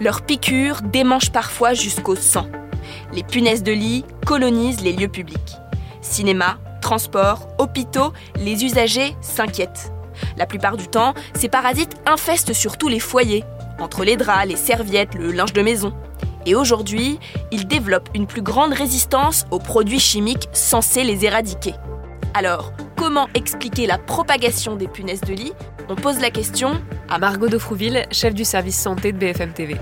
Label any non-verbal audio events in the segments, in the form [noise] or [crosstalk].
Leurs piqûres démangent parfois jusqu'au sang. Les punaises de lit colonisent les lieux publics. Cinéma, transport, hôpitaux, les usagers s'inquiètent. La plupart du temps, ces parasites infestent surtout les foyers, entre les draps, les serviettes, le linge de maison. Et aujourd'hui, ils développent une plus grande résistance aux produits chimiques censés les éradiquer. Alors, comment expliquer la propagation des punaises de lit On pose la question à Margot de Frouville, chef du service santé de BFM TV.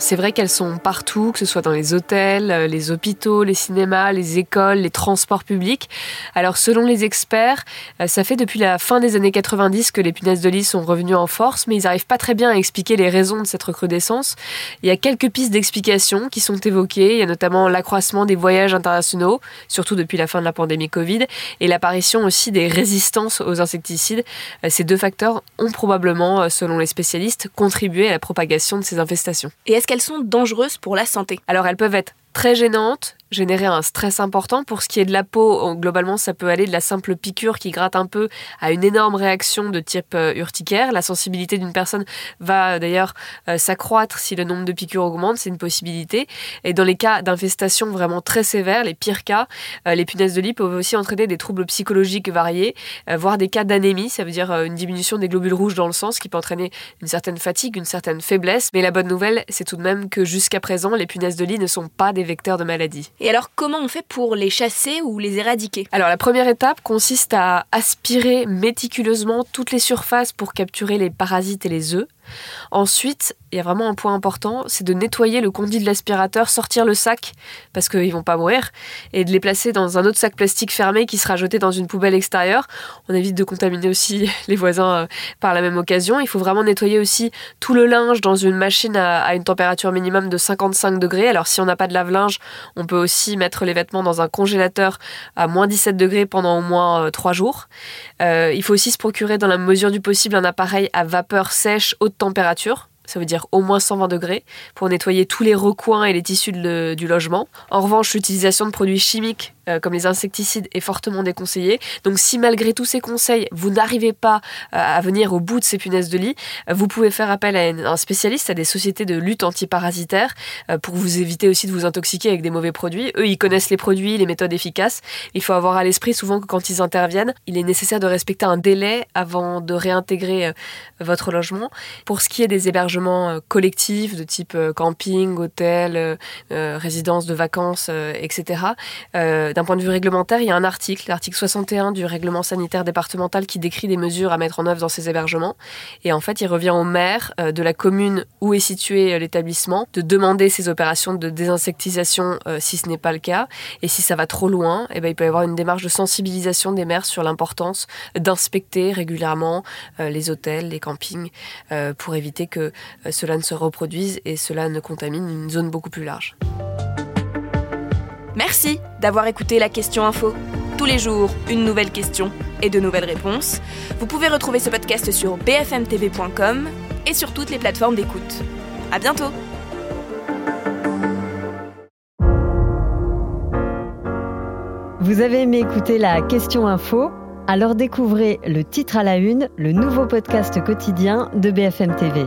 C'est vrai qu'elles sont partout, que ce soit dans les hôtels, euh, les hôpitaux, les cinémas, les écoles, les transports publics. Alors selon les experts, euh, ça fait depuis la fin des années 90 que les punaises de lit sont revenues en force, mais ils n'arrivent pas très bien à expliquer les raisons de cette recrudescence. Il y a quelques pistes d'explication qui sont évoquées. Il y a notamment l'accroissement des voyages internationaux, surtout depuis la fin de la pandémie Covid, et l'apparition aussi des résistances aux insecticides. Euh, ces deux facteurs ont probablement, selon les spécialistes, contribué à la propagation de ces infestations. Qu'elles sont dangereuses pour la santé. Alors elles peuvent être très gênantes, générer un stress important. Pour ce qui est de la peau, globalement, ça peut aller de la simple piqûre qui gratte un peu à une énorme réaction de type euh, urticaire. La sensibilité d'une personne va euh, d'ailleurs euh, s'accroître si le nombre de piqûres augmente, c'est une possibilité. Et dans les cas d'infestation vraiment très sévères, les pires cas, les punaises de lit peuvent aussi entraîner des troubles psychologiques variés, voire des cas d'anémie, ça veut dire une diminution des globules rouges dans le sang, ce qui peut entraîner une certaine fatigue, une certaine faiblesse. Mais la bonne nouvelle, c'est tout de même que jusqu'à présent, les punaises de lit ne sont pas des vecteurs de maladie. Et alors, comment on fait pour les chasser ou les éradiquer? Alors, la première étape consiste à aspirer méticuleusement toutes les surfaces pour capturer les parasites et les œufs. Ensuite, il y a vraiment un point important, c'est de nettoyer le conduit de l'aspirateur, sortir le sac, parce qu'ils vont pas mourir, et de les placer dans un autre sac plastique fermé qui sera jeté dans une poubelle extérieure. On évite de contaminer aussi [laughs] les voisins euh, par la même occasion. Il faut vraiment nettoyer aussi tout le linge dans une machine à, une température minimum de 55 degrés. Alors si on n'a pas de lave-linge, on peut aussi mettre les vêtements dans un congélateur à moins 17 degrés pendant au moins 3 euh, jours. Euh, il faut aussi se procurer dans la mesure du possible un appareil à vapeur sèche haute température ça veut dire au moins 120 degrés, pour nettoyer tous les recoins et les tissus du logement. En revanche, l'utilisation de produits chimiques euh, comme les insecticides est fortement déconseillée. Donc si malgré tous ces conseils, vous n'arrivez pas euh, à venir au bout de ces punaises de lit, euh, vous pouvez faire appel à un spécialiste, à des sociétés de lutte antiparasitaire, pour vous éviter aussi de vous intoxiquer avec des mauvais produits. Eux, ils connaissent les produits, les méthodes efficaces. Il faut avoir à l'esprit souvent que quand ils interviennent, il est nécessaire de respecter un délai avant de réintégrer votre logement. Pour ce qui est des hébergements collectifs de type camping, hôtel, résidence de vacances, etc., d'un point de vue réglementaire, il y a un article, l'article 61 du règlement sanitaire départemental qui décrit des mesures à mettre en œuvre dans ces hébergements. Et en fait, il revient au maire euh, de la commune où est situé euh, l'établissement de demander ces opérations de désinsectisation euh, si ce n'est pas le cas. Et si ça va trop loin, eh ben, il peut y avoir une démarche de sensibilisation des maires sur l'importance d'inspecter régulièrement les hôtels, les campings, pour éviter que cela ne se reproduise et cela ne contamine une zone beaucoup plus large. Merci d'avoir écouté la question info. Tous les jours, une nouvelle question et de nouvelles réponses. Vous pouvez retrouver ce podcast sur bfmtv.com et sur toutes les plateformes d'écoute. À bientôt! Vous avez aimé écouter la question info? Alors découvrez le titre à la une, le nouveau podcast quotidien de BFM TV.